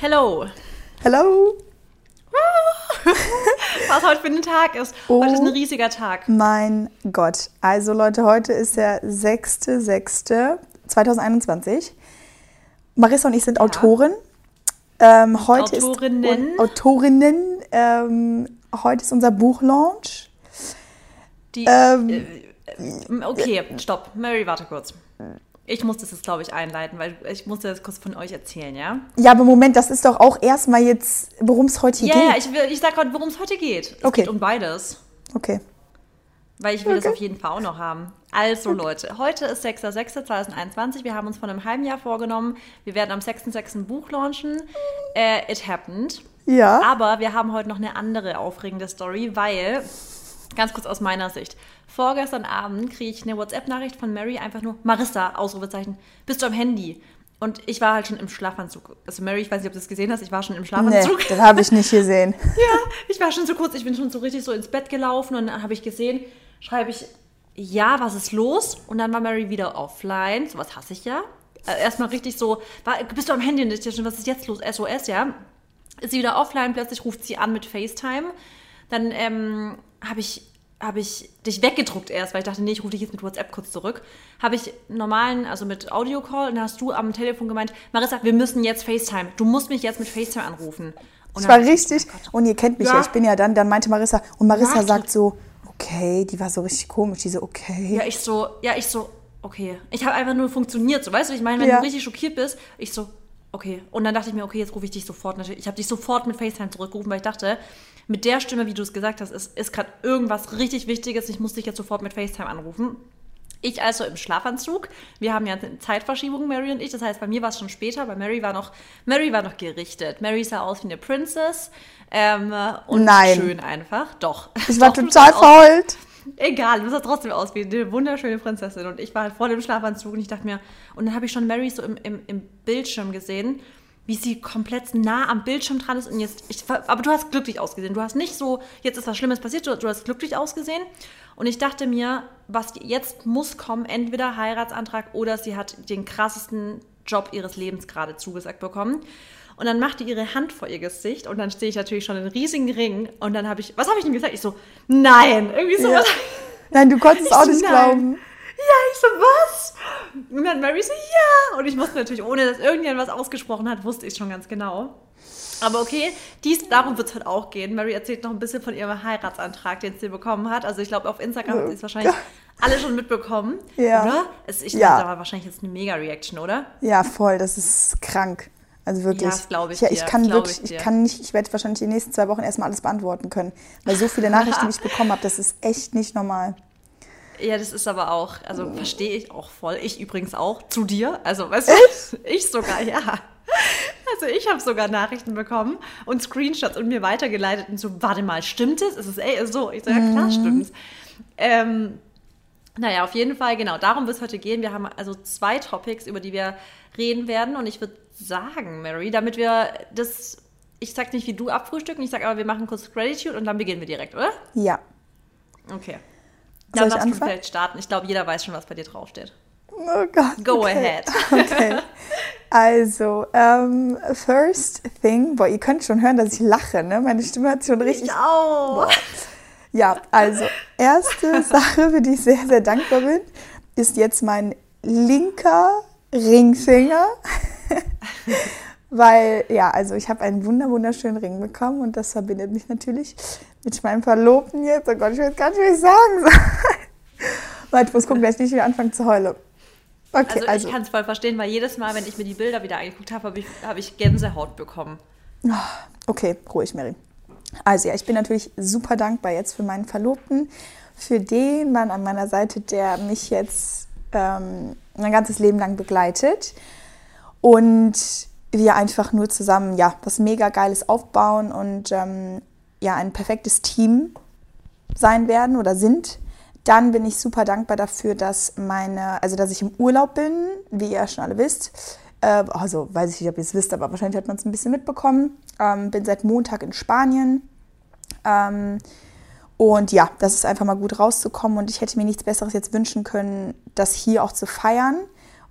Hello. Hello. Was heute für ein Tag ist. Oh. Heute ist ein riesiger Tag. Mein Gott. Also Leute, heute ist der 6.6.2021. Marissa und ich sind Autoren. Ähm, heute Autorinnen. Ist, Autorinnen. Ähm, heute ist unser Buchlaunch. Die, Ähm, äh, äh, okay, stopp. Mary, warte kurz. Ich muss das jetzt, glaube ich, einleiten, weil ich musste das kurz von euch erzählen, ja? Ja, aber Moment, das ist doch auch erstmal jetzt, worum es heute Ja, geht. ja, ich, will- ich sag gerade, worum es heute geht. Es Okay. geht um beides. Okay. Weil ich will das Okay. auf jeden Fall auch noch haben. Also Leute, heute ist 6.6.2021. Wir haben uns vor einem halben Jahr vorgenommen, wir werden am 6.6. ein Buch launchen. Äh, it happened. Ja. Aber wir haben heute noch eine andere aufregende Story, weil, ganz kurz aus meiner Sicht, vorgestern Abend kriege ich eine WhatsApp-Nachricht von Mary, einfach nur, Marissa, Ausrufezeichen, bist du am Handy? Und ich war halt schon im Schlafanzug. Also Mary, ich weiß nicht, ob du das gesehen hast, ich war schon im Nee, Schlafanzug. das habe ich nicht gesehen. Ja, ich war schon so kurz, ich bin schon so richtig so ins Bett gelaufen und dann habe ich gesehen, schreibe ich, ja, was ist los? Und dann war Mary wieder offline. Sowas hasse ich ja. Äh, Erstmal richtig so, war, bist du am Handy? Und ich schon, was ist jetzt los? SOS, ja. Ist sie wieder offline, plötzlich ruft sie an mit FaceTime. Dann ähm, habe ich, hab ich dich weggedruckt erst, weil ich dachte, nee, ich rufe dich jetzt mit WhatsApp kurz zurück. Habe ich normalen, also mit Audio-Call und dann hast du am Telefon gemeint, Marissa, wir müssen jetzt FaceTime. Du musst mich jetzt mit FaceTime anrufen. Und dann- war richtig, und ihr kennt mich ja. Ja. ich bin ja dann, dann meinte Marissa, und Marissa Warte. sagt so, okay, die war so richtig komisch, die so, okay. Ja, ich so, ja, ich so, okay. Ich habe einfach nur funktioniert, so, weißt du, ich meine, wenn Ja. du richtig schockiert bist, ich so, okay. Und dann dachte ich mir, okay, jetzt rufe ich dich sofort natürlich. Ich habe dich sofort mit FaceTime zurückgerufen, weil ich dachte, mit der Stimme, wie du es gesagt hast, ist, ist gerade irgendwas richtig Wichtiges. Ich muss dich jetzt sofort mit FaceTime anrufen. Ich also im Schlafanzug. Wir haben ja eine Zeitverschiebung, Mary und ich. Das heißt, bei mir war es schon später. Bei Mary war noch, Mary war noch gerichtet. Mary sah aus wie eine Princess. Ähm, und Nein. schön einfach. Doch. Ich war Doch, total verheult. Egal, du sah trotzdem aus wie eine wunderschöne Prinzessin. Und ich war halt voll im Schlafanzug und ich dachte mir, und dann habe ich schon Mary so im, im, im Bildschirm gesehen, wie sie komplett nah am Bildschirm dran ist. Und jetzt, ich, aber du hast glücklich ausgesehen. Du hast nicht so, jetzt ist was Schlimmes passiert, du, du hast glücklich ausgesehen. Und ich dachte mir, was jetzt muss kommen, entweder Heiratsantrag oder sie hat den krassesten Job ihres Lebens gerade zugesagt bekommen. Und dann machte ihre Hand vor ihr Gesicht und dann stehe ich natürlich schon in einem riesigen Ring und dann habe ich, was habe ich denn gesagt? Ich so, nein, irgendwie so Ja. Nein, du konntest Ich auch nicht nein. glauben. Ja, ich so, was? Und dann Mary so, ja. Und ich wusste natürlich, ohne dass irgendjemand was ausgesprochen hat, wusste ich schon ganz genau. Aber okay, dies, darum wird es heute auch gehen. Mary erzählt noch ein bisschen von ihrem Heiratsantrag, den sie bekommen hat. Also ich glaube, auf Instagram hat sie es wahrscheinlich alle schon mitbekommen. Ja. Oder? Es, ich Ja. glaube, da war wahrscheinlich jetzt eine Mega-Reaction, oder? Ja, voll, das ist krank. Also wirklich. Ja, das glaub ich ja, ich dir, kann wirklich, ich ich, kann nicht, ich werde wahrscheinlich die nächsten zwei Wochen erstmal alles beantworten können. Weil so viele Nachrichten, die ich bekommen habe, das ist echt nicht normal. Ja, das ist aber auch, also verstehe ich auch voll. Ich übrigens auch zu dir. Also, weißt du, ich sogar, ja. Also ich habe sogar Nachrichten bekommen und Screenshots und mir weitergeleitet und so, warte mal, stimmt es? Ist es ey, so? Ich so, ja klar stimmt's. Ähm, naja, auf jeden Fall, genau, darum wird es heute gehen. Wir haben also zwei Topics, über die wir reden werden und ich würde sagen, Mary, damit wir das, ich sag nicht, wie du abfrühstücken, ich sag aber, wir machen kurz Gratitude und dann beginnen wir direkt, oder? Ja. Okay. Soll Dann ich anfangen? vielleicht starten. Ich glaube, jeder weiß schon, was bei dir draufsteht. Oh Gott. Go okay. ahead. Okay. Also, ähm, first thing, boah, ihr könnt schon hören, dass ich lache, ne? Meine Stimme hat schon richtig. auch. Ja, also, erste Sache, für die ich sehr, sehr dankbar bin, ist jetzt mein linker Ringfinger. Weil, ja, also ich habe einen wunder wunderschönen Ring bekommen und das verbindet mich natürlich mit meinem Verlobten jetzt. Oh Gott, ich weiß gar nicht, was ich sagen soll. Warte, ich muss gucken, dass ich nicht wieder anfange zu heulen. Okay, Also, also, ich kann es voll verstehen, weil jedes Mal, wenn ich mir die Bilder wieder angeguckt habe, habe ich, hab ich Gänsehaut bekommen. okay, ruhig, Mary. Also ja, ich bin natürlich super dankbar jetzt für meinen Verlobten, für den Mann an meiner Seite, der mich jetzt ähm, mein ganzes Leben lang begleitet. Und wir einfach nur zusammen, ja, was mega Geiles aufbauen und ähm, ja, ein perfektes Team sein werden oder sind. Dann bin ich super dankbar dafür, dass meine, also dass ich im Urlaub bin, wie ihr schon alle wisst. Äh, also weiß ich nicht, ob ihr es wisst, aber wahrscheinlich hat man es ein bisschen mitbekommen. Ähm, bin seit Montag in Spanien. Ähm, und ja, das ist einfach mal gut rauszukommen und ich hätte mir nichts Besseres jetzt wünschen können, das hier auch zu feiern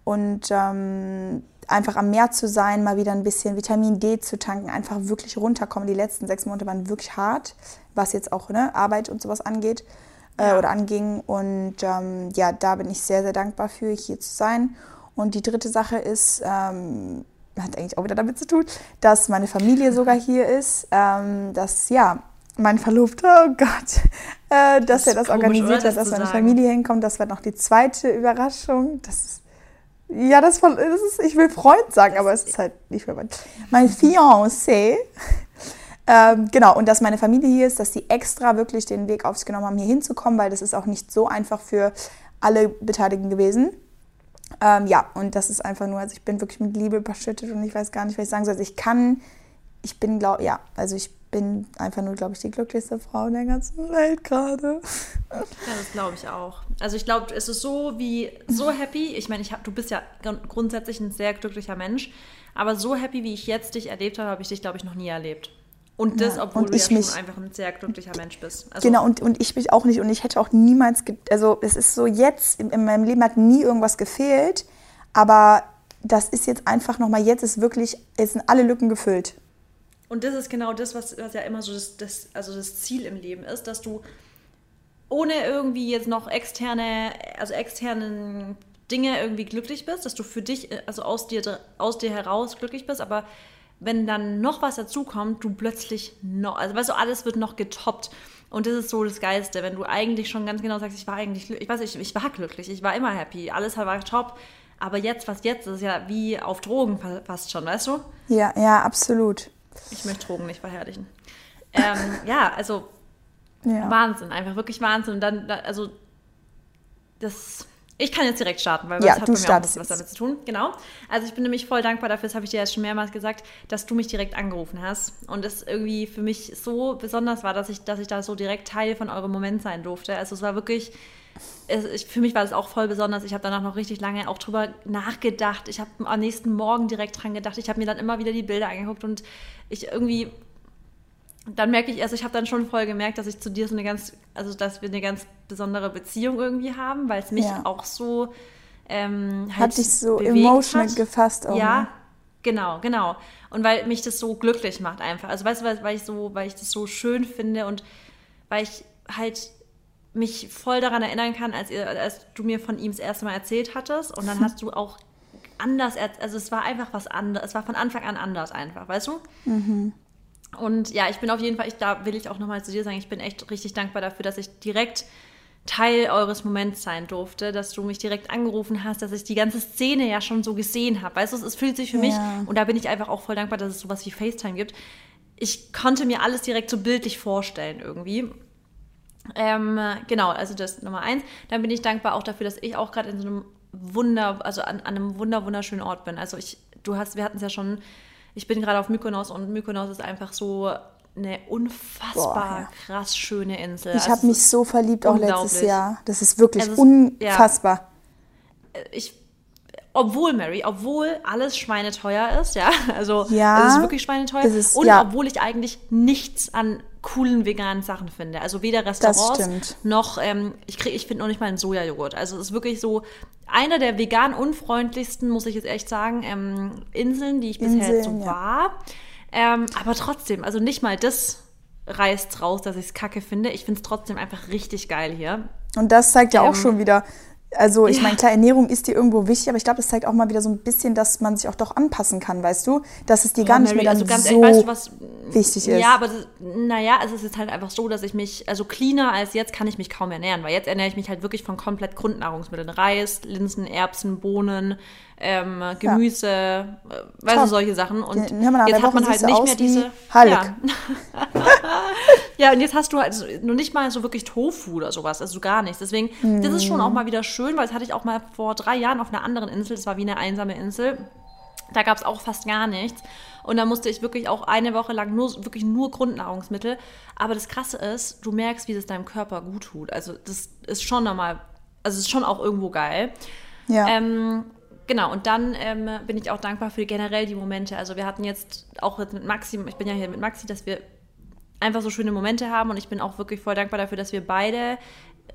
und ähm, einfach am Meer zu sein, mal wieder ein bisschen Vitamin D zu tanken, einfach wirklich runterkommen. Die letzten sechs Monate waren wirklich hart, was jetzt auch ne, Arbeit und sowas angeht äh, oder anging. Und ähm, ja, da bin ich sehr, sehr dankbar für, hier zu sein. Und die dritte Sache ist, ähm, hat eigentlich auch wieder damit zu tun, dass meine Familie sogar hier ist, ähm, dass ja, mein Verlobter, oh Gott, äh, dass das er das organisiert hat, dass meine sagen. Familie hinkommt. Das war noch die zweite Überraschung. Das ist, ja, das, das ist, ich will Freund sagen, aber es ist halt nicht mehr mein, mein Fiancé. Ähm, genau, und dass meine Familie hier ist, dass sie extra wirklich den Weg auf sich genommen haben, hier hinzukommen, weil das ist auch nicht so einfach für alle Beteiligten gewesen. Ähm, ja, und das ist einfach nur, also ich bin wirklich mit Liebe überschüttet und ich weiß gar nicht, was ich sagen soll. Also ich kann, ich bin, glaube ja, also ich bin einfach nur, glaube ich, die glücklichste Frau in der ganzen Welt gerade. Ja, das glaube ich auch. Also ich glaube, es ist so wie, so happy. Ich meine, ich hab, du bist ja grundsätzlich ein sehr glücklicher Mensch, aber so happy, wie ich jetzt dich erlebt habe, habe ich dich, glaube ich, noch nie erlebt. Und das, obwohl und du ja mich, schon einfach ein sehr glücklicher Mensch bist. Also genau, und, und ich mich auch nicht. Und ich hätte auch niemals, also es ist so jetzt, in, in meinem Leben hat nie irgendwas gefehlt, aber das ist jetzt einfach nochmal, jetzt ist wirklich, jetzt sind alle Lücken gefüllt. Und das ist genau das, was, was ja immer so das, das, also das Ziel im Leben ist, dass du ohne irgendwie jetzt noch externe, also externen Dinge irgendwie glücklich bist, dass du für dich, also aus dir, aus dir heraus glücklich bist, aber wenn dann noch was dazukommt, du plötzlich noch, also weißt du, alles wird noch getoppt. Und das ist so das Geilste, wenn du eigentlich schon ganz genau sagst, ich war eigentlich, ich weiß nicht, ich war glücklich, ich war immer happy, alles war top. Aber jetzt, was jetzt ist, ja wie auf Drogen fast schon, weißt du? Ja, ja, absolut. Ich möchte Drogen nicht verherrlichen. ähm, ja, also ja. Wahnsinn, einfach wirklich Wahnsinn. Und dann, also das ich kann jetzt direkt starten, weil ja, das hat bei mir auch was damit zu tun. Genau. Also ich bin nämlich voll dankbar dafür, das habe ich dir jetzt schon mehrmals gesagt, dass du mich direkt angerufen hast. Und es irgendwie für mich so besonders war, dass ich, dass ich da so direkt Teil von eurem Moment sein durfte. Also es war wirklich, es, für mich war das auch voll besonders. Ich habe danach noch richtig lange auch drüber nachgedacht. Ich habe am nächsten Morgen direkt dran gedacht. Ich habe mir dann immer wieder die Bilder angeguckt und ich irgendwie dann merke ich erst, ich habe dann schon voll gemerkt, dass ich zu dir so eine ganz, also dass wir eine ganz besondere Beziehung irgendwie haben, weil es mich ja. auch so ähm, halt hat dich so emotional hat. gefasst auch. Ja, ne? genau, genau. Und weil mich das so glücklich macht einfach. Also weißt du, weil, weil ich so, weil ich das so schön finde und weil ich halt mich voll daran erinnern kann, als, ihr, als du mir von ihm das erste Mal erzählt hattest und dann hast du auch anders, also es war einfach was anderes, es war von Anfang an anders einfach, weißt du? Mhm. Und ja, ich bin auf jeden Fall, ich, da will ich auch nochmal zu dir sagen, ich bin echt richtig dankbar dafür, dass ich direkt Teil eures Moments sein durfte, dass du mich direkt angerufen hast, dass ich die ganze Szene ja schon so gesehen habe. Weißt du, es fühlt sich für mich, und da bin ich einfach auch voll dankbar, dass es sowas wie FaceTime gibt. Ich konnte mir alles direkt so bildlich vorstellen irgendwie. Ähm, genau, also das Nummer eins. Dann bin ich dankbar auch dafür, dass ich auch gerade in so einem Wunder, also an, an einem wunder wunderschönen Ort bin. Also ich, du hast, wir hatten es ja schon ich bin gerade auf Mykonos und Mykonos ist einfach so eine unfassbar Boah, ja. krass schöne Insel. Ich also habe mich so verliebt auch letztes Jahr. Das ist wirklich ist, unfassbar. Ja. Ich, obwohl, Mary, obwohl alles schweineteuer ist, ja, also ja, es ist wirklich schweineteuer ist, und obwohl ich eigentlich nichts an coolen veganen Sachen finde. Also weder Restaurants noch, ähm, ich, ich finde noch nicht mal einen Sojajoghurt. Also es ist wirklich so einer der vegan unfreundlichsten, muss ich jetzt echt sagen, ähm, Inseln, die ich bisher Inseln, so ja. war. Ähm, aber trotzdem, also nicht mal das reißt raus, dass ich es kacke finde. Ich finde es trotzdem einfach richtig geil hier. Und das zeigt ja auch ähm, schon wieder, also ich ja. meine, klar, Ernährung ist dir irgendwo wichtig, aber ich glaube, das zeigt auch mal wieder so ein bisschen, dass man sich auch doch anpassen kann, weißt du? Dass es dir gar nicht Mary, mehr dann also so ehrlich, weißt du, was, wichtig ist. Ja, aber naja, es ist jetzt halt einfach so, dass ich mich, also cleaner als jetzt kann ich mich kaum ernähren, weil jetzt ernähre ich mich halt wirklich von komplett Grundnahrungsmitteln. Reis, Linsen, Erbsen, Bohnen, ähm, Gemüse, ja. äh, weißt Top. du, solche Sachen. Und jetzt hat man halt nicht mehr diese. Hulk. Ja. ja, und jetzt hast du halt nur nicht mal so wirklich Tofu oder sowas, also gar nichts. Deswegen, mm. das ist schon auch mal wieder schön, weil das hatte ich auch mal vor drei Jahren auf einer anderen Insel, das war wie eine einsame Insel. Da gab es auch fast gar nichts. Und da musste ich wirklich auch eine Woche lang nur, wirklich nur Grundnahrungsmittel. Aber das Krasse ist, du merkst, wie es deinem Körper gut tut. Also das ist schon nochmal, also es ist schon auch irgendwo geil. Ja. Ähm, Genau, und dann ähm, bin ich auch dankbar für generell die Momente. Also wir hatten jetzt auch jetzt mit Maxi, ich bin ja hier mit Maxi, dass wir einfach so schöne Momente haben und ich bin auch wirklich voll dankbar dafür, dass wir beide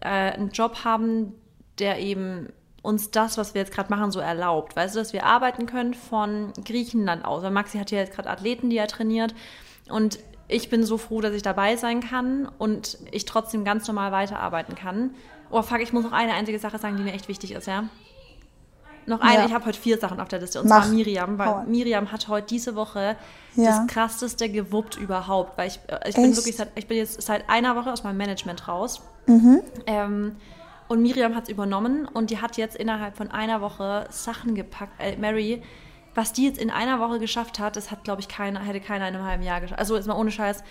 äh, einen Job haben, der eben uns das, was wir jetzt gerade machen, so erlaubt. Weißt du, dass wir arbeiten können von Griechenland aus. Weil Maxi hat ja jetzt gerade Athleten, die er trainiert. Und ich bin so froh, dass ich dabei sein kann und ich trotzdem ganz normal weiterarbeiten kann. Oh fuck, ich muss noch eine einzige Sache sagen, die mir echt wichtig ist, ja. Noch eine, Ja. ich habe heute vier Sachen auf der Liste. Und Mach. zwar Miriam, weil Hau. Miriam hat heute diese Woche Ja. das krasseste gewuppt überhaupt. Weil ich, äh, ich bin Echt? wirklich seit, ich bin jetzt seit einer Woche aus meinem Management raus. Mhm. Ähm, und Miriam hat es übernommen und die hat jetzt innerhalb von einer Woche Sachen gepackt. Äh, Mary, was die jetzt in einer Woche geschafft hat, das hat, glaube ich, keiner, hätte keiner in einem halben Jahr geschafft. Also ist mal ohne Scheiß.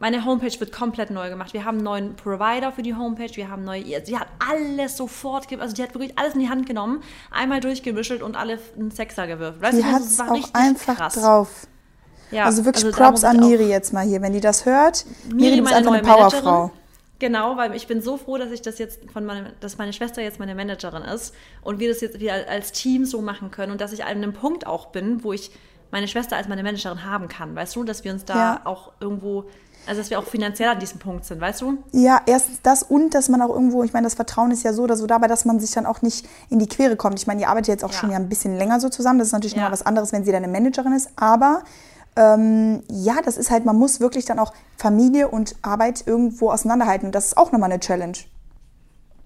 Meine Homepage wird komplett neu gemacht. Wir haben einen neuen Provider für die Homepage. Wir haben neue. Sie hat alles sofort, also die hat wirklich alles in die Hand genommen, einmal durchgemischt und alle einen Sechser gewürfelt. Weißt Die du, hat das es war auch einfach krass. drauf. Ja, also wirklich da Props an Miri jetzt mal hier. Wenn die das hört, Miri, bist meine einfach eine neue Managerin. Powerfrau. Genau, weil ich bin so froh, dass ich das jetzt von meinem, dass meine Schwester jetzt meine Managerin ist und wir das jetzt wieder als Team so machen können und dass ich an einem Punkt auch bin, wo ich meine Schwester als meine Managerin haben kann. Weißt du, dass wir uns da Ja. auch irgendwo, also dass wir auch finanziell an diesem Punkt sind, weißt du? Ja, erstens das und dass man auch irgendwo, ich meine, das Vertrauen ist ja so oder so dabei, dass man sich dann auch nicht in die Quere kommt. Ich meine, ihr arbeitet jetzt auch Ja. schon ja ein bisschen länger so zusammen. Das ist natürlich Ja. noch mal was anderes, wenn sie deine Managerin ist. Aber ähm, ja, das ist halt, man muss wirklich dann auch Familie und Arbeit irgendwo auseinanderhalten. Und das ist auch nochmal eine Challenge.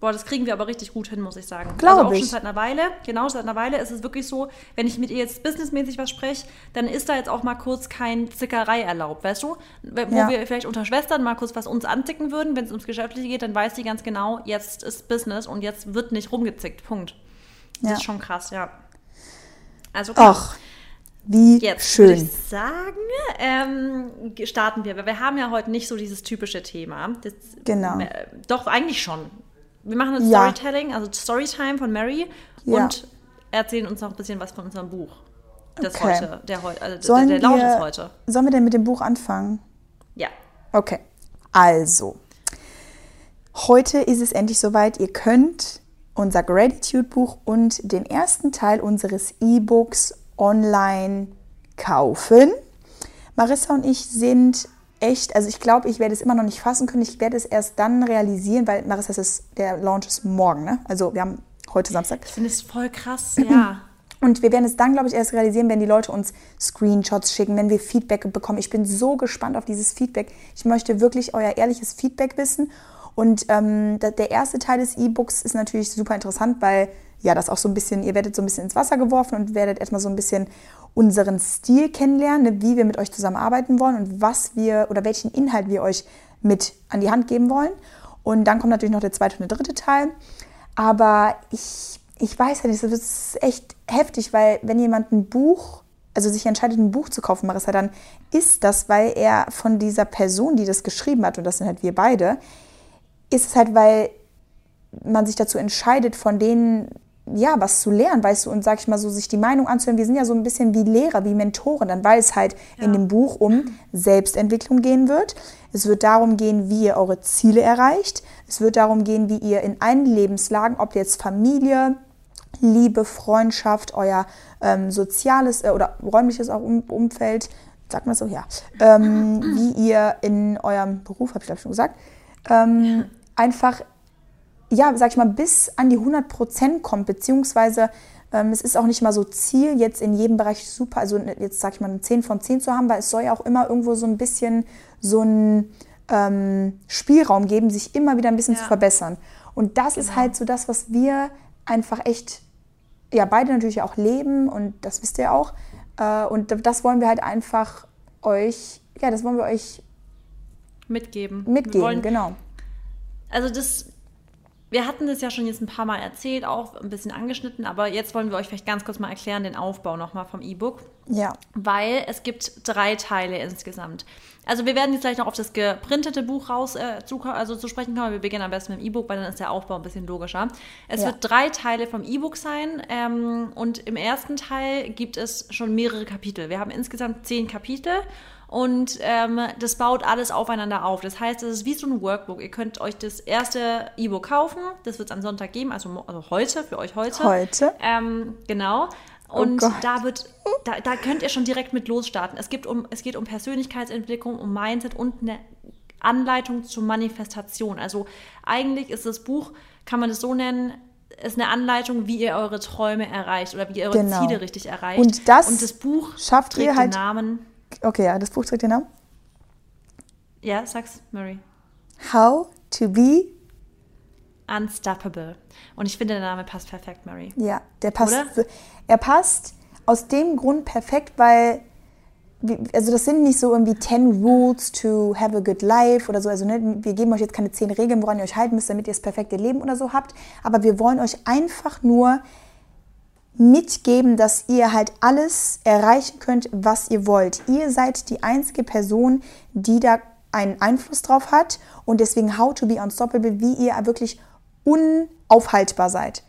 Boah, das kriegen wir aber richtig gut hin, muss ich sagen. Glaub also auch ich. schon seit einer Weile. Genau, seit einer Weile ist es wirklich so, wenn ich mit ihr jetzt businessmäßig was spreche, dann ist da jetzt auch mal kurz kein Zickerei erlaubt, weißt du? Wo Ja. wir vielleicht unter Schwestern mal kurz was uns anzicken würden, wenn es ums Geschäftliche geht, dann weiß sie ganz genau, jetzt ist Business und jetzt wird nicht rumgezickt. Punkt. Das Ja. ist schon krass, ja. Also klar. Ach, wie Jetzt würde schön. ich sagen, ähm, starten wir. Weil wir haben ja heute nicht so dieses typische Thema. Das, Genau. Äh, doch, eigentlich schon. Wir machen ein Ja. Storytelling, also Storytime von Mary Ja. und erzählen uns noch ein bisschen was von unserem Buch. Das Okay. heute, der, heu- also der, der Launch wir- ist heute. Sollen wir denn mit dem Buch anfangen? Ja. Okay, also, heute ist es endlich soweit. Ihr könnt unser Gratitude-Buch und den ersten Teil unseres E-Books online kaufen. Marissa und ich sind echt, also ich glaube, ich werde es immer noch nicht fassen können. Ich werde es erst dann realisieren, weil Marissa, ist, der Launch ist morgen, ne? Also wir haben heute Samstag. Ich finde es voll krass, ja. Und wir werden es dann, glaube ich, erst realisieren, wenn die Leute uns Screenshots schicken, wenn wir Feedback bekommen. Ich bin so gespannt auf dieses Feedback. Ich möchte wirklich euer ehrliches Feedback wissen. Und ähm, der erste Teil des E-Books ist natürlich super interessant, weil ja, das auch so ein bisschen, ihr werdet so ein bisschen ins Wasser geworfen und werdet erstmal so ein bisschen unseren Stil kennenlernen, ne, wie wir mit euch zusammenarbeiten wollen und was wir oder welchen Inhalt wir euch mit an die Hand geben wollen. Und dann kommt natürlich noch der zweite und der dritte Teil. Aber ich, ich weiß ja nicht, das ist echt heftig, weil wenn jemand ein Buch, also sich entscheidet, ein Buch zu kaufen, Marissa, dann ist das, weil er von dieser Person, die das geschrieben hat, und das sind halt wir beide, ist es halt, weil man sich dazu entscheidet, von denen ja was zu lernen, weißt du, und sag ich mal so, sich die Meinung anzuhören. Wir sind ja so ein bisschen wie Lehrer, wie Mentoren, dann weil es halt in dem Buch um Selbstentwicklung gehen wird. Es wird darum gehen, wie ihr eure Ziele erreicht. Es wird darum gehen, wie ihr in allen Lebenslagen, ob jetzt Familie, Liebe, Freundschaft, euer ähm, soziales äh, oder räumliches auch um Umfeld, sagt man so, ja, ähm, wie ihr in eurem Beruf, habe ich glaube ich schon gesagt, ähm, einfach, ja, sag ich mal, bis an die 100 Prozent kommt, beziehungsweise ähm, es ist auch nicht mal so Ziel, jetzt in jedem Bereich super, also jetzt sag ich mal eine 10 von 10 zu haben, weil es soll ja auch immer irgendwo so ein bisschen so ein ähm, Spielraum geben, sich immer wieder ein bisschen Ja. zu verbessern. Und das ist halt so das, was wir einfach echt, ja, beide natürlich auch leben und das wisst ihr auch. Äh, und das wollen wir halt einfach euch, ja, das wollen wir euch Mitgeben. mitgeben, Wir wollen, genau. Also das, wir hatten das ja schon jetzt ein paar Mal erzählt, auch ein bisschen angeschnitten, aber jetzt wollen wir euch vielleicht ganz kurz mal erklären, den Aufbau nochmal vom E-Book. Ja, weil es gibt drei Teile insgesamt. Also wir werden jetzt gleich noch auf das geprintete Buch raus äh, zu, also zu sprechen kommen. Wir beginnen am besten mit dem E-Book, weil dann ist der Aufbau ein bisschen logischer. Es Ja. wird drei Teile vom E-Book sein ähm, und im ersten Teil gibt es schon mehrere Kapitel. Wir haben insgesamt zehn Kapitel und ähm, das baut alles aufeinander auf. Das heißt, es ist wie so ein Workbook. Ihr könnt euch das erste E-Book kaufen. Das wird es am Sonntag geben, also, also heute, für euch heute. Heute. Ähm, genau. Und Oh da wird, da, da könnt ihr schon direkt mit losstarten. Es, gibt um, es geht um Persönlichkeitsentwicklung, um Mindset und eine Anleitung zur Manifestation. Also eigentlich ist das Buch, kann man das so nennen, ist eine Anleitung, wie ihr eure Träume erreicht oder wie ihr eure Genau. Ziele richtig erreicht. Und das und das Buch schafft trägt ihr halt- den Namen. Okay, ja, das Buch trägt den Namen. Ja, sag's, Mary. How to be. Unstoppable. Und ich finde, der Name passt perfekt, Mary. Ja, der passt. Oder? Er passt aus dem Grund perfekt, weil. Also das sind nicht so irgendwie 10 Rules to have a good life oder so. Also ne, wir geben euch jetzt keine 10 Regeln, woran ihr euch halten müsst, damit ihr das perfekte Leben oder so habt. Aber wir wollen euch einfach nur mitgeben, dass ihr halt alles erreichen könnt, was ihr wollt. Ihr seid die einzige Person, die da einen Einfluss drauf hat und deswegen How to be unstoppable, wie ihr wirklich unaufhaltbar seid.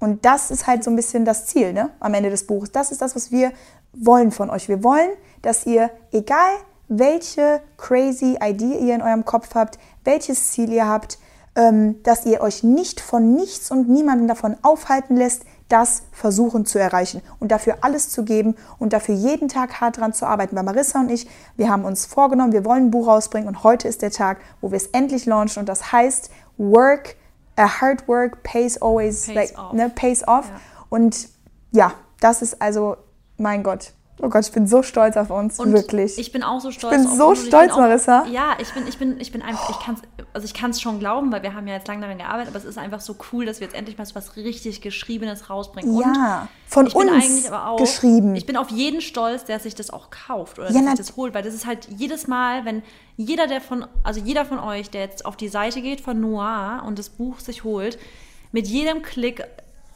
Und das ist halt so ein bisschen das Ziel ne, am Ende des Buches. Das ist das, was wir wollen von euch. Wir wollen, dass ihr, egal welche crazy Idee ihr in eurem Kopf habt, welches Ziel ihr habt, ähm, dass ihr euch nicht von nichts und niemandem davon aufhalten lässt, das versuchen zu erreichen und dafür alles zu geben und dafür jeden Tag hart dran zu arbeiten. Weil Marissa und ich, wir haben uns vorgenommen, wir wollen ein Buch rausbringen und heute ist der Tag, wo wir es endlich launchen und das heißt Work, a hard work pays always, Pays like, off. ne, pays off. Ja. Und ja, das ist also, mein Gott, oh Gott, ich bin so stolz auf uns, Und wirklich. Ich bin auch so stolz. bin auf so uns stolz, auch, Marissa. Ja, ich bin, ich bin, ich bin einfach, ich kann es, also ich kann es schon glauben, weil wir haben ja jetzt lange daran gearbeitet, aber es ist einfach so cool, dass wir jetzt endlich mal so was richtig Geschriebenes rausbringen. Ja, und von ich bin uns eigentlich aber auch, geschrieben. Ich bin auf jeden stolz, der sich das auch kauft oder Ja, sich das holt, weil das ist halt jedes Mal, wenn jeder, der von, also jeder von euch, der jetzt auf die Seite geht von Noir und das Buch sich holt, mit jedem Klick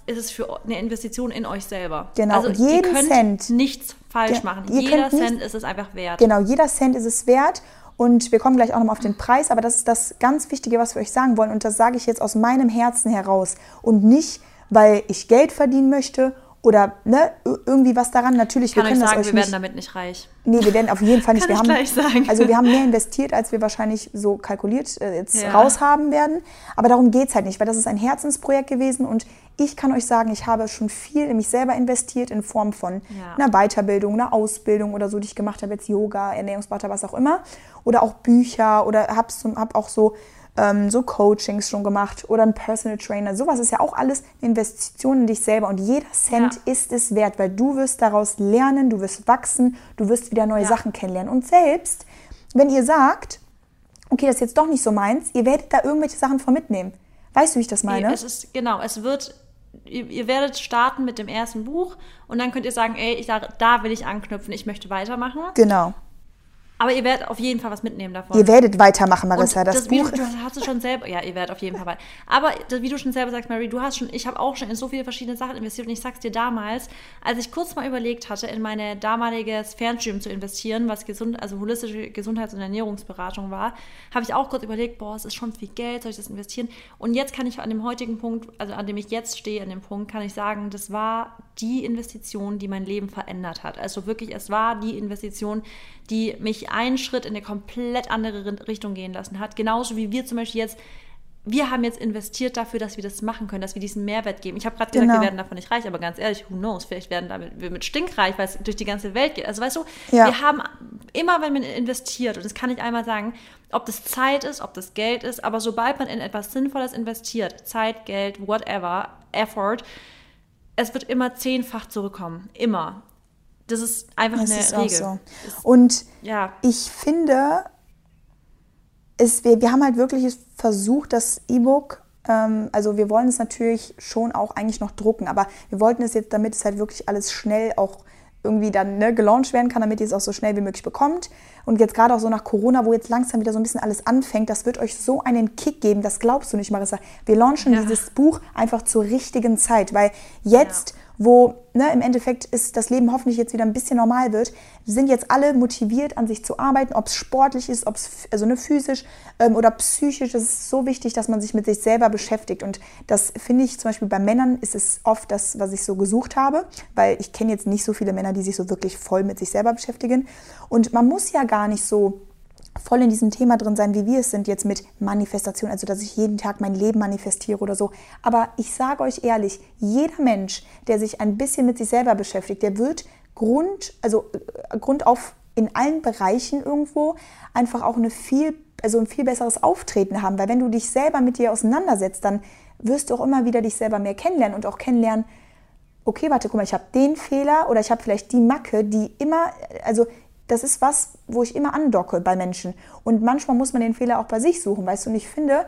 ist es für eine Investition in euch selber. Genau, also jeden ihr könnt Cent. nichts falsch machen. Jeder nicht- Cent ist es einfach wert. Genau, jeder Cent ist es wert. Und wir kommen gleich auch nochmal auf den Preis, aber das ist das ganz Wichtige, was wir euch sagen wollen. Und das sage ich jetzt aus meinem Herzen heraus. Und nicht, weil ich Geld verdienen möchte oder ne, ir- irgendwie was daran. Natürlich, Ich kann wir euch können sagen, das euch wir nicht. werden damit nicht reich. Nee, wir werden auf jeden Fall nicht. Kann wir haben, gleich sagen. Also wir haben mehr investiert, als wir wahrscheinlich so kalkuliert äh, jetzt Ja. raushaben werden. Aber darum geht es halt nicht, weil das ist ein Herzensprojekt gewesen und ich kann euch sagen, ich habe schon viel in mich selber investiert in Form von Ja. einer Weiterbildung, einer Ausbildung oder so, die ich gemacht habe, jetzt Yoga, Ernährungsberater, was auch immer. Oder auch Bücher oder habe hab auch so, ähm, so Coachings schon gemacht oder ein Personal Trainer. Sowas ist ja auch alles eine Investition in dich selber und jeder Cent Ja. ist es wert, weil du wirst daraus lernen, du wirst wachsen, du wirst wieder neue Ja. Sachen kennenlernen. Und selbst, wenn ihr sagt, okay, das ist jetzt doch nicht so meins, ihr werdet da irgendwelche Sachen von mitnehmen. Weißt du, wie ich das meine? Es ist, genau, es wird, ihr, ihr werdet starten mit dem ersten Buch und dann könnt ihr sagen, ey, ich, da, da will ich anknüpfen, ich möchte weitermachen. genau. Aber ihr werdet auf jeden Fall was mitnehmen davon. Ihr werdet weitermachen, Und Marissa. Das, das, wie Buch. du, hast du schon selber, ja, ihr werdet auf jeden Fall weit. Aber das, wie du schon selber sagst, Mary, du hast schon, ich habe auch schon in so viele verschiedene Sachen investiert und ich sag's dir damals, als ich kurz mal überlegt hatte, in meine damaliges Fernstudium zu investieren, was gesund, also holistische Gesundheits- und Ernährungsberatung war, habe ich auch kurz überlegt, boah, es ist schon viel Geld, soll ich das investieren? Und jetzt kann ich an dem heutigen Punkt, also an dem ich jetzt stehe, an dem Punkt, kann ich sagen, das war die Investition, die mein Leben verändert hat. Also wirklich, es war die Investition, die mich einen Schritt in eine komplett andere Richtung gehen lassen hat. Genauso wie wir zum Beispiel jetzt, wir haben jetzt investiert dafür, dass wir das machen können, dass wir diesen Mehrwert geben. Ich habe gerade gesagt, Genau. wir werden davon nicht reich, aber ganz ehrlich, who knows? Vielleicht werden damit, wir mit stinkreich, weil es durch die ganze Welt geht. Also weißt du, Ja. wir haben immer, wenn man investiert, und das kann ich einmal sagen, ob das Zeit ist, ob das Geld ist, aber sobald man in etwas Sinnvolles investiert, Zeit, Geld, whatever, Effort, es wird immer zehnfach zurückkommen. Immer. Das ist einfach Das eine ist auch Regel. so. Und Ja. ich finde, es, wir, wir haben halt wirklich versucht, das E-Book, ähm, also wir wollen es natürlich schon auch eigentlich noch drucken, aber wir wollten es jetzt, damit es halt wirklich alles schnell auch irgendwie dann ne, gelauncht werden kann, damit ihr es auch so schnell wie möglich bekommt. Und jetzt gerade auch so nach Corona, wo jetzt langsam wieder so ein bisschen alles anfängt, das wird euch so einen Kick geben, das glaubst du nicht, Marissa. Wir launchen Ja. dieses Buch einfach zur richtigen Zeit, weil jetzt wo ne, im Endeffekt ist das Leben hoffentlich jetzt wieder ein bisschen normal wird, sind jetzt alle motiviert, an sich zu arbeiten, ob es sportlich ist, ob es also ne, physisch ähm, oder psychisch. Es ist so wichtig, dass man sich mit sich selber beschäftigt. Und das finde ich zum Beispiel bei Männern ist es oft das, was ich so gesucht habe, weil ich kenne jetzt nicht so viele Männer, die sich so wirklich voll mit sich selber beschäftigen. Und man muss ja gar nicht so voll in diesem Thema drin sein, wie wir es sind jetzt mit Manifestation, also dass ich jeden Tag mein Leben manifestiere oder so. Aber ich sage euch ehrlich, jeder Mensch, der sich ein bisschen mit sich selber beschäftigt, der wird Grund, also äh, Grund auf in allen Bereichen irgendwo einfach auch eine viel also ein viel besseres Auftreten haben. Weil wenn du dich selber mit dir auseinandersetzt, dann wirst du auch immer wieder dich selber mehr kennenlernen und auch kennenlernen, okay, warte, guck mal, ich habe den Fehler oder ich habe vielleicht die Macke, die immer, also das ist was, wo ich immer andocke bei Menschen. Und manchmal muss man den Fehler auch bei sich suchen, weißt du? Und ich finde,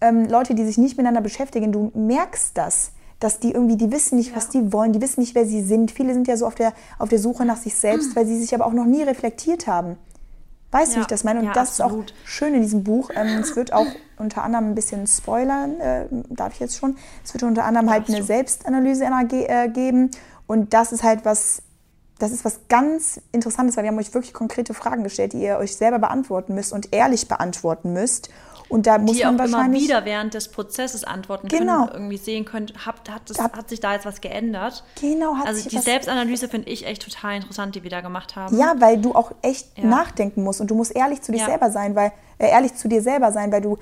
ähm, Leute, die sich nicht miteinander beschäftigen, du merkst das, dass die irgendwie, die wissen nicht, ja. was die wollen, die wissen nicht, wer sie sind. Viele sind ja so auf der, auf der Suche nach sich selbst, weil sie sich aber auch noch nie reflektiert haben. Weißt du, ja. wie ich das meine? Und ja, das absolut. ist auch schön in diesem Buch. Ähm, es wird auch unter anderem ein bisschen spoilern, äh, darf ich jetzt schon. Es wird unter anderem halt eine Selbstanalyse äh, geben. Und das ist halt was, das ist was ganz Interessantes, weil wir haben euch wirklich konkrete Fragen gestellt, die ihr euch selber beantworten müsst und ehrlich beantworten müsst. Und da muss die man auch wahrscheinlich immer wieder während des Prozesses antworten genau. können, irgendwie sehen könnt, hat, hat, das, hat sich da jetzt was geändert? Genau, hat Also sich die Selbstanalyse finde ich echt total interessant, die wir da gemacht haben. Ja, weil du auch echt ja. nachdenken musst und du musst ehrlich zu dir ja. selber sein, weil äh, ehrlich zu dir selber sein, weil du,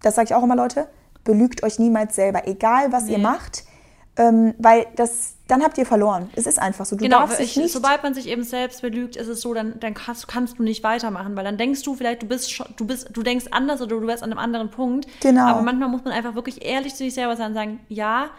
das sage ich auch immer Leute, belügt euch niemals selber, egal was nee. ihr macht ähm, weil das, dann habt ihr verloren. Es ist einfach so. Du genau, darfst ich, nicht sobald man sich eben selbst belügt, ist es so, dann, dann kannst, kannst, du nicht weitermachen, weil dann denkst du vielleicht, du bist, du bist, du denkst anders oder du wärst an einem anderen Punkt. Genau. Aber manchmal muss man einfach wirklich ehrlich zu sich selber sein und sagen, ja,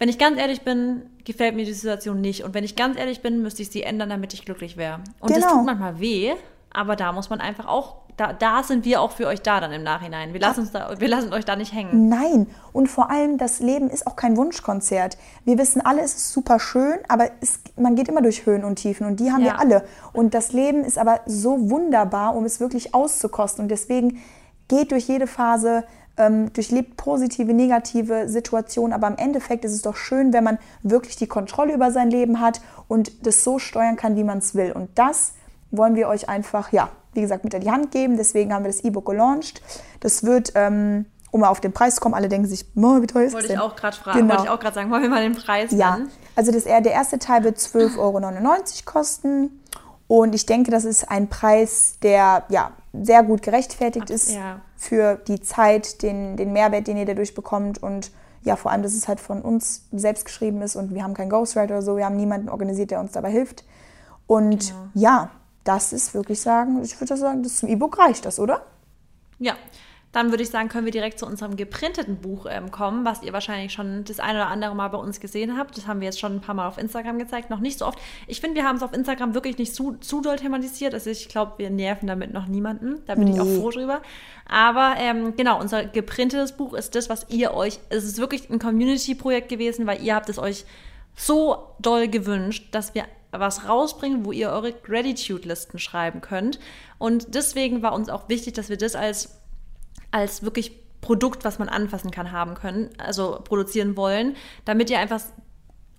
wenn ich ganz ehrlich bin, gefällt mir die Situation nicht. Und wenn ich ganz ehrlich bin, müsste ich sie ändern, damit ich glücklich wäre. Und genau. das tut manchmal weh, aber da muss man einfach auch da, da sind wir auch für euch da dann im Nachhinein. Wir lassen, uns da, wir lassen euch da nicht hängen. Nein, und vor allem, das Leben ist auch kein Wunschkonzert. Wir wissen alle, es ist super schön, aber es, man geht immer durch Höhen und Tiefen und die haben ja. wir alle. Und das Leben ist aber so wunderbar, um es wirklich auszukosten. Und deswegen geht durch jede Phase, ähm, durchlebt positive, negative Situationen, aber im Endeffekt ist es doch schön, wenn man wirklich die Kontrolle über sein Leben hat und das so steuern kann, wie man es will. Und das wollen wir euch einfach, ja, wie gesagt, mit an die Hand geben. Deswegen haben wir das E-Book gelauncht. Das wird, ähm, um mal auf den Preis zu kommen, alle denken sich, wie teuer ist Wollte das ich auch gerade fragen. Genau. Wollte ich auch gerade sagen, wollen wir mal den Preis Ja, dann? also das, der erste Teil wird 12,99 Euro kosten. Und ich denke, das ist ein Preis, der ja sehr gut gerechtfertigt Ab, ist ja. für die Zeit, den, den Mehrwert, den ihr dadurch bekommt. Und ja, vor allem, dass es halt von uns selbst geschrieben ist und wir haben keinen Ghostwriter oder so. Wir haben niemanden organisiert, der uns dabei hilft. Und genau. ja, das ist wirklich sagen, ich würde sagen, das zum E-Book reicht das, oder? Ja. Dann würde ich sagen, können wir direkt zu unserem geprinteten Buch ähm, kommen, was ihr wahrscheinlich schon das eine oder andere Mal bei uns gesehen habt. Das haben wir jetzt schon ein paar Mal auf Instagram gezeigt, noch nicht so oft. Ich finde, wir haben es auf Instagram wirklich nicht zu, zu doll thematisiert. Also ich glaube, wir nerven damit noch niemanden. Da bin nee. ich auch froh drüber. Aber ähm, genau, unser geprintetes Buch ist das, was ihr euch, es ist wirklich ein Community-Projekt gewesen, weil ihr habt es euch so doll gewünscht, dass wir was rausbringen, wo ihr eure Gratitude-Listen schreiben könnt. Und deswegen war uns auch wichtig, dass wir das als, als wirklich Produkt, was man anfassen kann, haben können, also produzieren wollen, damit ihr einfach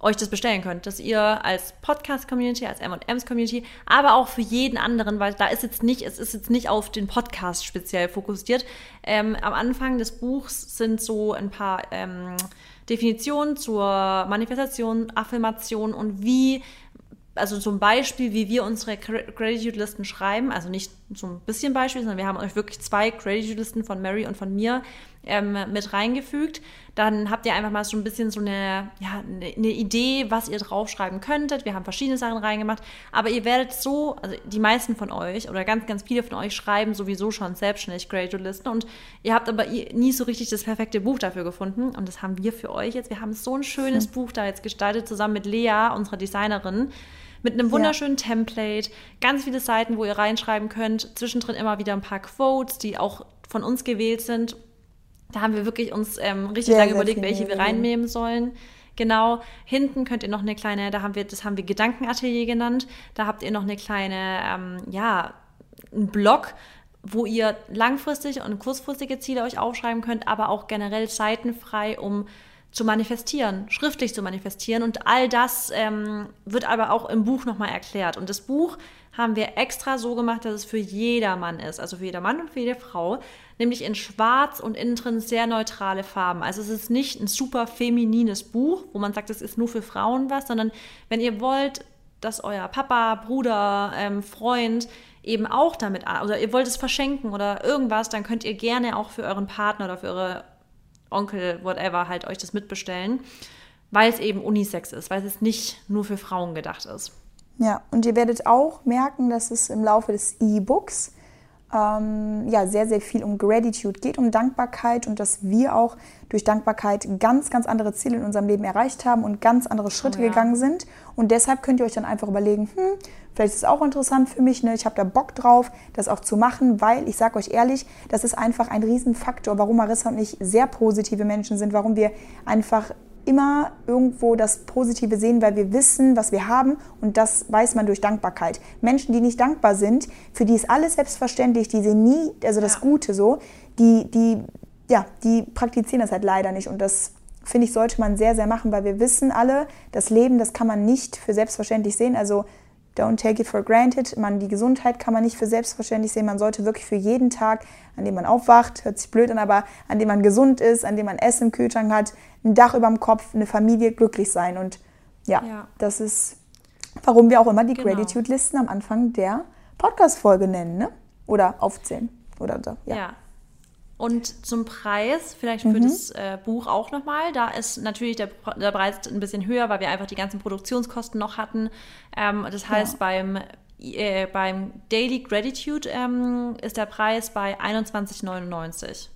euch das bestellen könnt, dass ihr als Podcast-Community, als M&M's-Community, aber auch für jeden anderen, weil da ist jetzt nicht, es ist jetzt nicht auf den Podcast speziell fokussiert. Ähm, am Anfang des Buchs sind so ein paar ähm, Definitionen zur Manifestation, Affirmation und wie also zum Beispiel, wie wir unsere Gratitude-Listen schreiben, also nicht so ein bisschen Beispiel, sondern wir haben euch wirklich zwei Gratitude-Listen von Mary und von mir ähm, mit reingefügt. Dann habt ihr einfach mal so ein bisschen so eine, ja, eine Idee, was ihr draufschreiben könntet. Wir haben verschiedene Sachen reingemacht, aber ihr werdet so, also die meisten von euch oder ganz, ganz viele von euch schreiben sowieso schon selbstständig Gratitude-Listen und ihr habt aber nie so richtig das perfekte Buch dafür gefunden und das haben wir für euch jetzt. Wir haben so ein schönes hm. Buch da jetzt gestaltet, zusammen mit Lea, unserer Designerin mit einem wunderschönen ja. Template, ganz viele Seiten, wo ihr reinschreiben könnt, zwischendrin immer wieder ein paar Quotes, die auch von uns gewählt sind. Da haben wir wirklich uns ähm, richtig lange überlegt, welche wir reinnehmen sollen. Genau, hinten könnt ihr noch eine kleine, da haben wir, das haben wir Gedankenatelier genannt. Da habt ihr noch eine kleine, ähm, ja, einen Blog, wo ihr langfristig und kurzfristige Ziele euch aufschreiben könnt, aber auch generell seitenfrei, um zu manifestieren, schriftlich zu manifestieren. Und all das ähm, wird aber auch im Buch nochmal erklärt. Und das Buch haben wir extra so gemacht, dass es für jedermann ist, also für jeder Mann und für jede Frau, nämlich in schwarz und innen drin sehr neutrale Farben. Also es ist nicht ein super feminines Buch, wo man sagt, es ist nur für Frauen was, sondern wenn ihr wollt, dass euer Papa, Bruder, ähm, Freund eben auch damit, oder ihr wollt es verschenken oder irgendwas, dann könnt ihr gerne auch für euren Partner oder für eure Onkel, whatever, halt euch das mitbestellen, weil es eben Unisex ist, weil es nicht nur für Frauen gedacht ist. Ja, und ihr werdet auch merken, dass es im Laufe des E-Books ähm, ja, sehr, sehr viel um Gratitude geht, um Dankbarkeit und dass wir auch durch Dankbarkeit ganz, ganz andere Ziele in unserem Leben erreicht haben und ganz andere Schritte oh, ja. gegangen sind. Und deshalb könnt ihr euch dann einfach überlegen, hm, vielleicht ist es auch interessant für mich, ne? ich habe da Bock drauf, das auch zu machen, weil ich sage euch ehrlich, das ist einfach ein Riesenfaktor, warum Marissa und ich sehr positive Menschen sind, warum wir einfach immer irgendwo das Positive sehen, weil wir wissen, was wir haben und das weiß man durch Dankbarkeit. Menschen, die nicht dankbar sind, für die ist alles selbstverständlich, die sehen nie, also das ja. Gute so, die, die, ja, die praktizieren das halt leider nicht und das finde ich, sollte man sehr, sehr machen, weil wir wissen alle, das Leben, das kann man nicht für selbstverständlich sehen. Also don't take it for granted. Man, die Gesundheit kann man nicht für selbstverständlich sehen. Man sollte wirklich für jeden Tag, an dem man aufwacht, hört sich blöd an, aber an dem man gesund ist, an dem man Essen im Kühlschrank hat, ein Dach über dem Kopf, eine Familie, glücklich sein. Und ja, ja. das ist, warum wir auch immer die genau. Gratitude-Listen am Anfang der Podcast-Folge nennen, ne? Oder aufzählen. Oder so, ja. ja. Und zum Preis, vielleicht für mhm. das äh, Buch auch nochmal, da ist natürlich der, der, Preis ein bisschen höher, weil wir einfach die ganzen Produktionskosten noch hatten. Ähm, das heißt, ja. beim, äh, beim Daily Gratitude ähm, ist der Preis bei 21,99.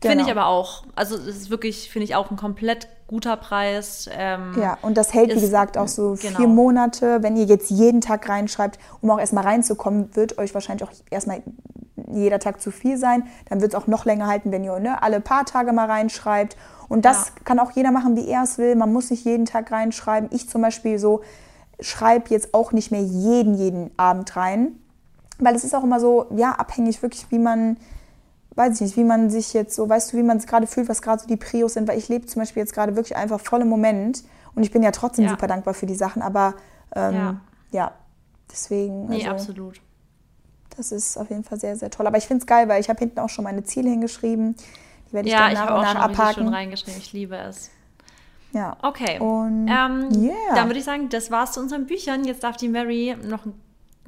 Genau. Finde ich aber auch. Also es ist wirklich, finde ich auch ein komplett guter Preis. Ähm, ja, und das hält, ist, wie gesagt, auch so genau. vier Monate. Wenn ihr jetzt jeden Tag reinschreibt, um auch erstmal reinzukommen, wird euch wahrscheinlich auch erstmal jeder Tag zu viel sein. Dann wird es auch noch länger halten, wenn ihr ne, alle paar Tage mal reinschreibt. Und das ja. kann auch jeder machen, wie er es will. Man muss nicht jeden Tag reinschreiben. Ich zum Beispiel so schreibe jetzt auch nicht mehr jeden, jeden Abend rein. Weil es ist auch immer so, ja, abhängig wirklich, wie man, weiß ich nicht, wie man sich jetzt so, weißt du, wie man es gerade fühlt, was gerade so die Prios sind. Weil ich lebe zum Beispiel jetzt gerade wirklich einfach voll im Moment. Und ich bin ja trotzdem ja. super dankbar für die Sachen. Aber ähm, ja. ja. deswegen. Nee, also, absolut. Das ist auf jeden Fall sehr, sehr toll. Aber ich finde es geil, weil ich habe hinten auch schon meine Ziele hingeschrieben. Die werde ich ja, dann nach und nach abhaken. Ja, ich habe schon reingeschrieben. Ich liebe es. Ja. Okay. Und ähm, yeah. dann würde ich sagen, das war's zu unseren Büchern. Jetzt darf die Mary noch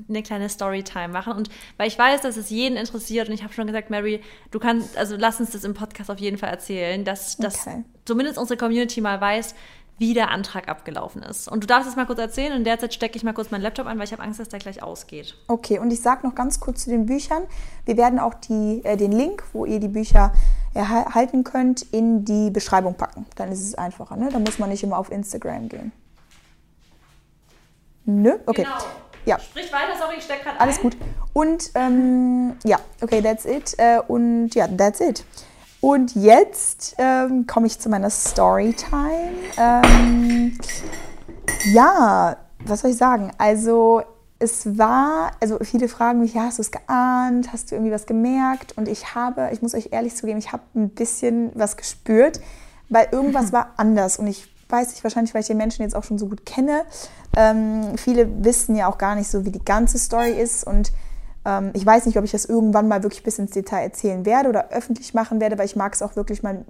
eine kleine Storytime machen. Und weil ich weiß, dass es jeden interessiert und ich habe schon gesagt, Mary, du kannst, also lass uns das im Podcast auf jeden Fall erzählen, dass, dass okay. zumindest unsere Community mal weiß, wie der Antrag abgelaufen ist. Und du darfst es mal kurz erzählen und derzeit stecke ich mal kurz meinen Laptop an, weil ich habe Angst, dass der gleich ausgeht. Okay, und ich sage noch ganz kurz zu den Büchern. Wir werden auch die, äh, den Link, wo ihr die Bücher erhalten könnt, in die Beschreibung packen. Dann ist es einfacher. Ne? Da muss man nicht immer auf Instagram gehen. Nö? Okay. Genau. Ja. Sprich weiter, sorry, ich stecke gerade Alles gut. Und ähm, ja, okay, that's it. Äh, und ja, that's it. Und jetzt ähm, komme ich zu meiner Storytime. Ähm, ja, was soll ich sagen? Also es war, also viele fragen mich, ja, hast du es geahnt? Hast du irgendwie was gemerkt? Und ich habe, ich muss euch ehrlich zugeben, ich habe ein bisschen was gespürt, weil irgendwas war anders. Und ich weiß nicht, wahrscheinlich, weil ich den Menschen jetzt auch schon so gut kenne. Ähm, viele wissen ja auch gar nicht so, wie die ganze Story ist. Und ich weiß nicht, ob ich das irgendwann mal wirklich bis ins Detail erzählen werde oder öffentlich machen werde, weil ich mag es auch wirklich, mein,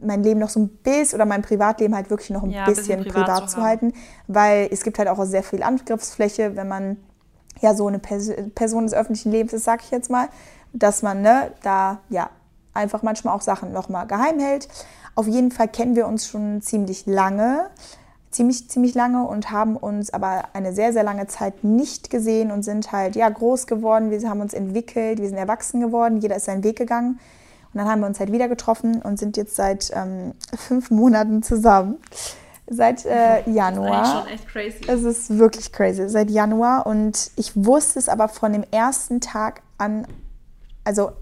mein Leben noch so ein bisschen oder mein Privatleben halt wirklich noch ein ja, bisschen, bisschen, privat, privat zu, zu halten, weil es gibt halt auch sehr viel Angriffsfläche, wenn man ja so eine Pers Person des öffentlichen Lebens ist, sag ich jetzt mal, dass man ne, da ja einfach manchmal auch Sachen nochmal geheim hält. Auf jeden Fall kennen wir uns schon ziemlich lange ziemlich, ziemlich lange und haben uns aber eine sehr, sehr lange Zeit nicht gesehen und sind halt ja groß geworden. Wir haben uns entwickelt, wir sind erwachsen geworden, jeder ist seinen Weg gegangen. Und dann haben wir uns halt wieder getroffen und sind jetzt seit ähm, fünf Monaten zusammen. Seit äh, Januar. Das ist schon echt crazy. Es ist wirklich crazy. Seit Januar. Und ich wusste es aber von dem ersten Tag an, also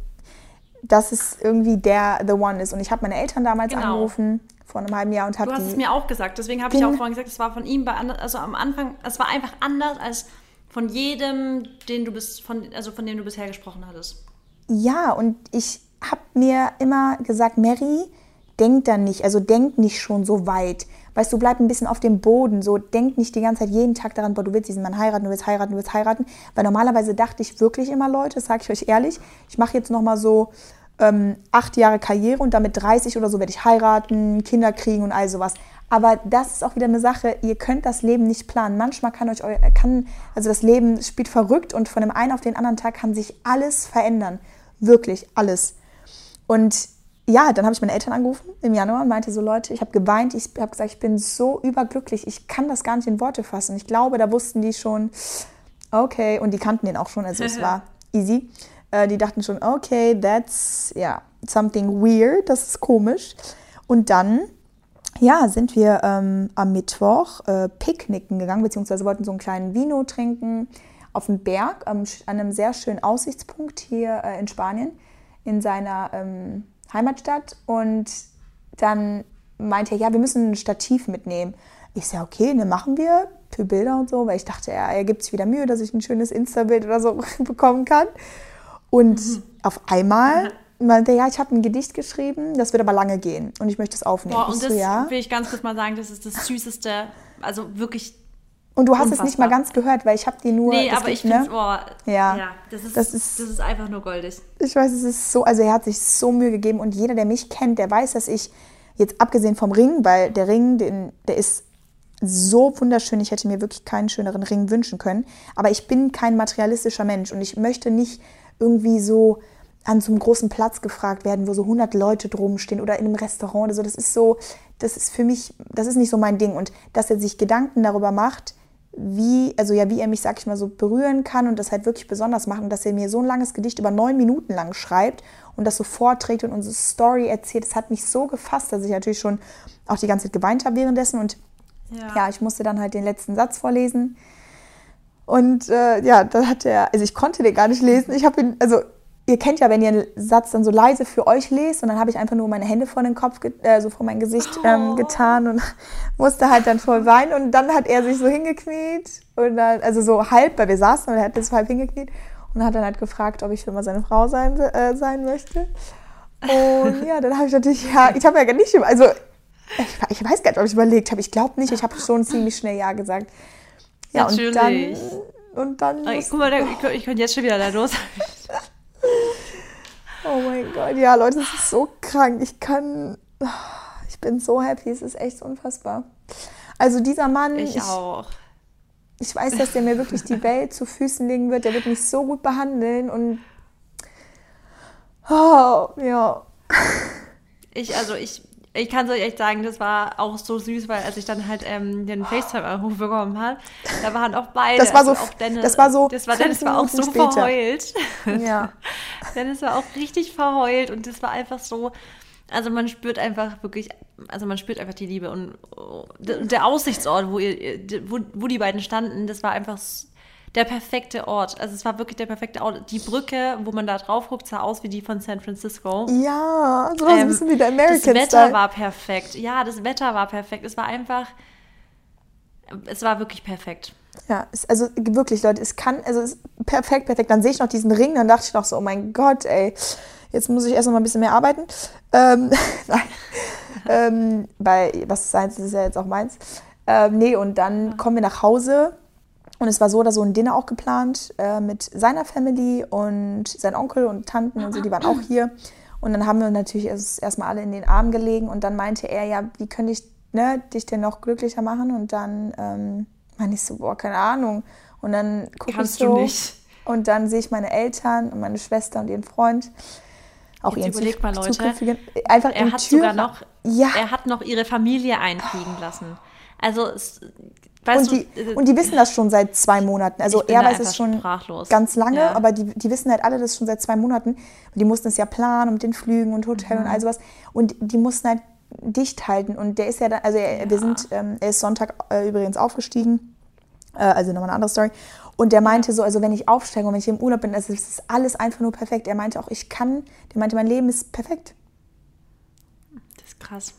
dass es irgendwie der The One ist. Und ich habe meine Eltern damals genau. angerufen vor einem halben Jahr und habe Du hast es mir auch gesagt, deswegen habe ich auch vorhin gesagt, es war von ihm bei also am Anfang, es war einfach anders als von jedem, den du bis, von, also von dem du bisher gesprochen hattest. Ja, und ich habe mir immer gesagt, Mary, denk da nicht, also denk nicht schon so weit. Weißt du, bleib ein bisschen auf dem Boden, so denk nicht die ganze Zeit jeden Tag daran, boah, du willst diesen Mann heiraten, du willst heiraten, du willst heiraten. Weil normalerweise dachte ich wirklich immer, Leute, das sage ich euch ehrlich, ich mache jetzt nochmal so ähm, acht Jahre Karriere und damit 30 oder so werde ich heiraten, Kinder kriegen und all sowas. Aber das ist auch wieder eine Sache, ihr könnt das Leben nicht planen. Manchmal kann euch euer, kann, also das Leben spielt verrückt und von dem einen auf den anderen Tag kann sich alles verändern. Wirklich alles. Und ja, dann habe ich meine Eltern angerufen im Januar und meinte so, Leute, ich habe geweint, ich habe gesagt, ich bin so überglücklich, ich kann das gar nicht in Worte fassen. Ich glaube, da wussten die schon, okay, und die kannten den auch schon, also es war easy. Äh, die dachten schon, okay, that's ja something weird, das ist komisch. Und dann, ja, sind wir ähm, am Mittwoch äh, picknicken gegangen, beziehungsweise wollten so einen kleinen Vino trinken auf dem Berg, ähm, an einem sehr schönen Aussichtspunkt hier äh, in Spanien, in seiner ähm, Heimatstadt. Und dann meinte er, ja, wir müssen ein Stativ mitnehmen. Ich sage, okay, ne, machen wir für Bilder und so, weil ich dachte, ja, er gibt sich wieder Mühe, dass ich ein schönes Insta-Bild oder so bekommen kann. Und mhm. auf einmal meinte er, ja, ich habe ein Gedicht geschrieben, das wird aber lange gehen und ich möchte es aufnehmen. Boah, und das so, ja. will ich ganz kurz mal sagen, das ist das Süßeste, also wirklich und du hast Unfassbar. es nicht mal ganz gehört, weil ich habe die nur. Nee, aber gibt, ich ne? finde, boah, ja, ja das, ist, das, ist, das ist einfach nur goldig. Ich weiß, es ist so, also er hat sich so Mühe gegeben und jeder, der mich kennt, der weiß, dass ich jetzt abgesehen vom Ring, weil der Ring, den, der ist so wunderschön. Ich hätte mir wirklich keinen schöneren Ring wünschen können. Aber ich bin kein materialistischer Mensch und ich möchte nicht irgendwie so an so einem großen Platz gefragt werden, wo so 100 Leute drum stehen oder in einem Restaurant oder so. Das ist so, das ist für mich, das ist nicht so mein Ding. Und dass er sich Gedanken darüber macht, wie, also ja, wie er mich, sag ich mal, so berühren kann und das halt wirklich besonders machen, dass er mir so ein langes Gedicht über neun Minuten lang schreibt und das so vorträgt und unsere Story erzählt. Das hat mich so gefasst, dass ich natürlich schon auch die ganze Zeit geweint habe währenddessen und ja. ja, ich musste dann halt den letzten Satz vorlesen. Und äh, ja, dann hat er, also ich konnte den gar nicht lesen. Ich habe ihn, also ihr kennt ja, wenn ihr einen Satz dann so leise für euch lest und dann habe ich einfach nur meine Hände vor den Kopf, äh, so vor mein Gesicht ähm, oh. getan und musste halt dann voll weinen und dann hat er sich so hingekniet und dann, also so halb, weil wir saßen und er hat das halb hingekniet und hat dann halt gefragt, ob ich für mal seine Frau sein, äh, sein möchte. Und ja, dann habe ich natürlich, ja, ich habe ja gar nicht, also ich, ich weiß gar nicht, ob ich überlegt habe. Ich glaube nicht. Ich habe schon ziemlich schnell Ja gesagt. Ja, Natürlich. und dann. Und dann guck mal, ich, ich könnte jetzt schon wieder da los. oh mein Gott, ja, Leute, es ist so krank. Ich kann. Ich bin so happy. Es ist echt unfassbar. Also, dieser Mann. Ich, ich auch. Ich weiß, dass der mir wirklich die Welt zu Füßen legen wird. Der wird mich so gut behandeln und. Oh, ja. Ich, also ich ich kann es euch echt sagen, das war auch so süß, weil als ich dann halt ähm, den FaceTime-Anruf bekommen habe, da waren auch beide. Das war so, also auch Dennis, das war so, das war, Dennis war auch so später. verheult. Ja. Dennis war auch richtig verheult und das war einfach so, also man spürt einfach wirklich, also man spürt einfach die Liebe und der Aussichtsort, wo, ihr, wo, wo die beiden standen, das war einfach der perfekte Ort. Also es war wirklich der perfekte Ort. Die Brücke, wo man da drauf guckt, sah aus wie die von San Francisco. Ja, so ähm, ein bisschen wie der American Das Wetter Style. war perfekt. Ja, das Wetter war perfekt. Es war einfach, es war wirklich perfekt. Ja, es, also wirklich, Leute, es kann, also es ist perfekt, perfekt. Dann sehe ich noch diesen Ring, dann dachte ich noch so, oh mein Gott, ey, jetzt muss ich erst noch mal ein bisschen mehr arbeiten. Ähm, nein. ähm, bei was seins ist ja jetzt auch meins. Ähm, nee, und dann ja. kommen wir nach Hause und es war so oder so ein Dinner auch geplant äh, mit seiner Family und sein Onkel und Tanten und so, die waren auch hier. Und dann haben wir natürlich erstmal alle in den Arm gelegen und dann meinte er, ja, wie könnte ich ne, dich denn noch glücklicher machen? Und dann ähm, meine ich so, boah, keine Ahnung. Und dann gucke ich so. Du nicht. Und dann sehe ich meine Eltern und meine Schwester und ihren Freund. Auch Jetzt ihren überleg mal, Leute. Einfach er hat Tür sogar noch, ja. er hat noch ihre Familie einfliegen lassen. Also Weißt und, die, du, und die wissen das schon seit zwei Monaten. Also er weiß es schon sprachlos. ganz lange, ja. aber die, die wissen halt alle das schon seit zwei Monaten. Und die mussten es ja planen mit den Flügen und Hotel mhm. und all sowas. Und die mussten halt dicht halten. Und der ist ja dann, also er, ja. wir sind, ähm, er ist Sonntag äh, übrigens aufgestiegen. Äh, also nochmal eine andere Story. Und der meinte so, also wenn ich aufsteige und wenn ich im Urlaub bin, also es ist alles einfach nur perfekt. Er meinte auch, ich kann, der meinte, mein Leben ist perfekt. Das ist krass.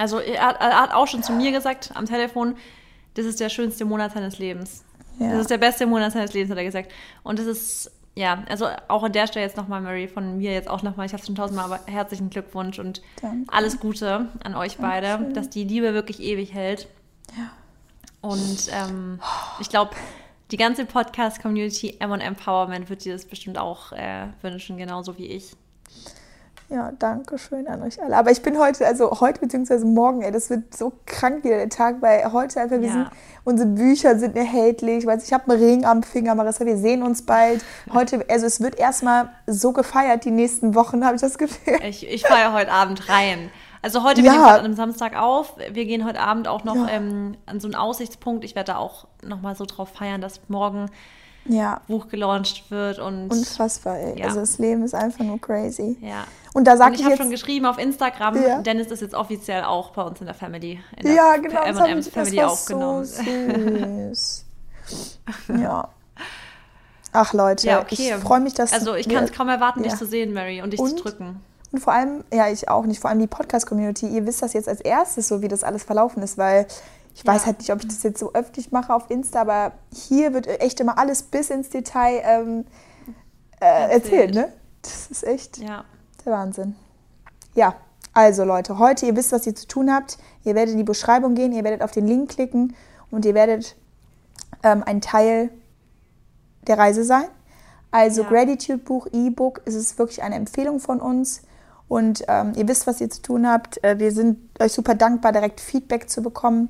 Also er hat, er hat, auch schon zu mir gesagt am Telefon, das ist der schönste Monat seines Lebens. Ja. Das ist der beste Monat seines Lebens, hat er gesagt. Und das ist, ja, also auch an der Stelle jetzt nochmal, Mary, von mir jetzt auch nochmal, ich habe es schon tausendmal, aber herzlichen Glückwunsch und Danke. alles Gute an euch beide, Dankeschön. dass die Liebe wirklich ewig hält. Ja. Und ähm, ich glaube, die ganze Podcast-Community M Empowerment wird dir das bestimmt auch äh, wünschen, genauso wie ich. Ja, danke schön an euch alle. Aber ich bin heute, also heute beziehungsweise morgen, ey, das wird so krank wieder der Tag, weil heute einfach, wir ja. sind, unsere Bücher sind erhältlich, weil ich habe einen Ring am Finger, Marissa, wir sehen uns bald. Heute, also es wird erstmal so gefeiert die nächsten Wochen, habe ich das Gefühl. Ich, ich feiere heute Abend rein. Also heute, ja. wir nehmen an einem Samstag auf. Wir gehen heute Abend auch noch ja. ähm, an so einen Aussichtspunkt. Ich werde da auch nochmal so drauf feiern, dass morgen Ja. Buch gelauncht wird und Unfassbar, ey. Ja. Also das Leben ist einfach nur crazy. ja. Und da Und sage ich ich, habe schon geschrieben auf Instagram, Ja. Dennis ist jetzt offiziell auch bei uns in der Family. In der ja, genau, das, hab M&M's ich, das Family war aufgenommen. so süß. ja. Ach Leute, Ja, okay. ich freue mich, dass Also ich kann es kaum erwarten, dich zu sehen, Mary, und dich Und? zu drücken. Und vor allem, ja, ich auch nicht, vor allem die Podcast-Community, ihr wisst das jetzt als erstes, so wie das alles verlaufen ist, weil ich weiß halt nicht, ob ich das jetzt so öffentlich mache auf Insta, aber hier wird echt immer alles bis ins Detail ähm, äh, Erzählt. erzählt, ne? Das ist echt Ja. der Wahnsinn. Ja, also Leute, heute, ihr wisst, was ihr zu tun habt. Ihr werdet in die Beschreibung gehen, ihr werdet auf den Link klicken und ihr werdet ähm, ein Teil der Reise sein. Also Ja. Gratitude-Buch, E-Book, es ist wirklich eine Empfehlung von uns. Und ähm, ihr wisst, was ihr zu tun habt. Äh, wir sind euch super dankbar, direkt Feedback zu bekommen.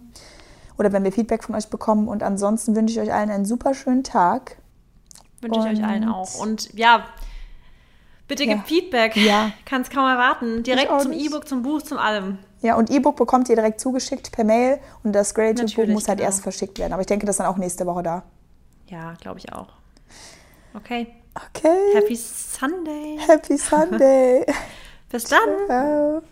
Oder wenn wir Feedback von euch bekommen. Und ansonsten wünsche ich euch allen einen super schönen Tag. Wünsche ich euch allen auch. Und ja, bitte Ja. gebt Feedback. Ja. Kann es kaum erwarten. Direkt zum. E-Book, zum Buch, zum allem. Ja, und E-Book bekommt ihr direkt zugeschickt per Mail. Und das Gratitude-Buch muss halt genau. erst verschickt werden. Aber ich denke, das ist dann auch nächste Woche da. Ja, glaube ich auch. Okay. Okay. Happy Sunday. Happy Sunday. Bis dann. Ciao.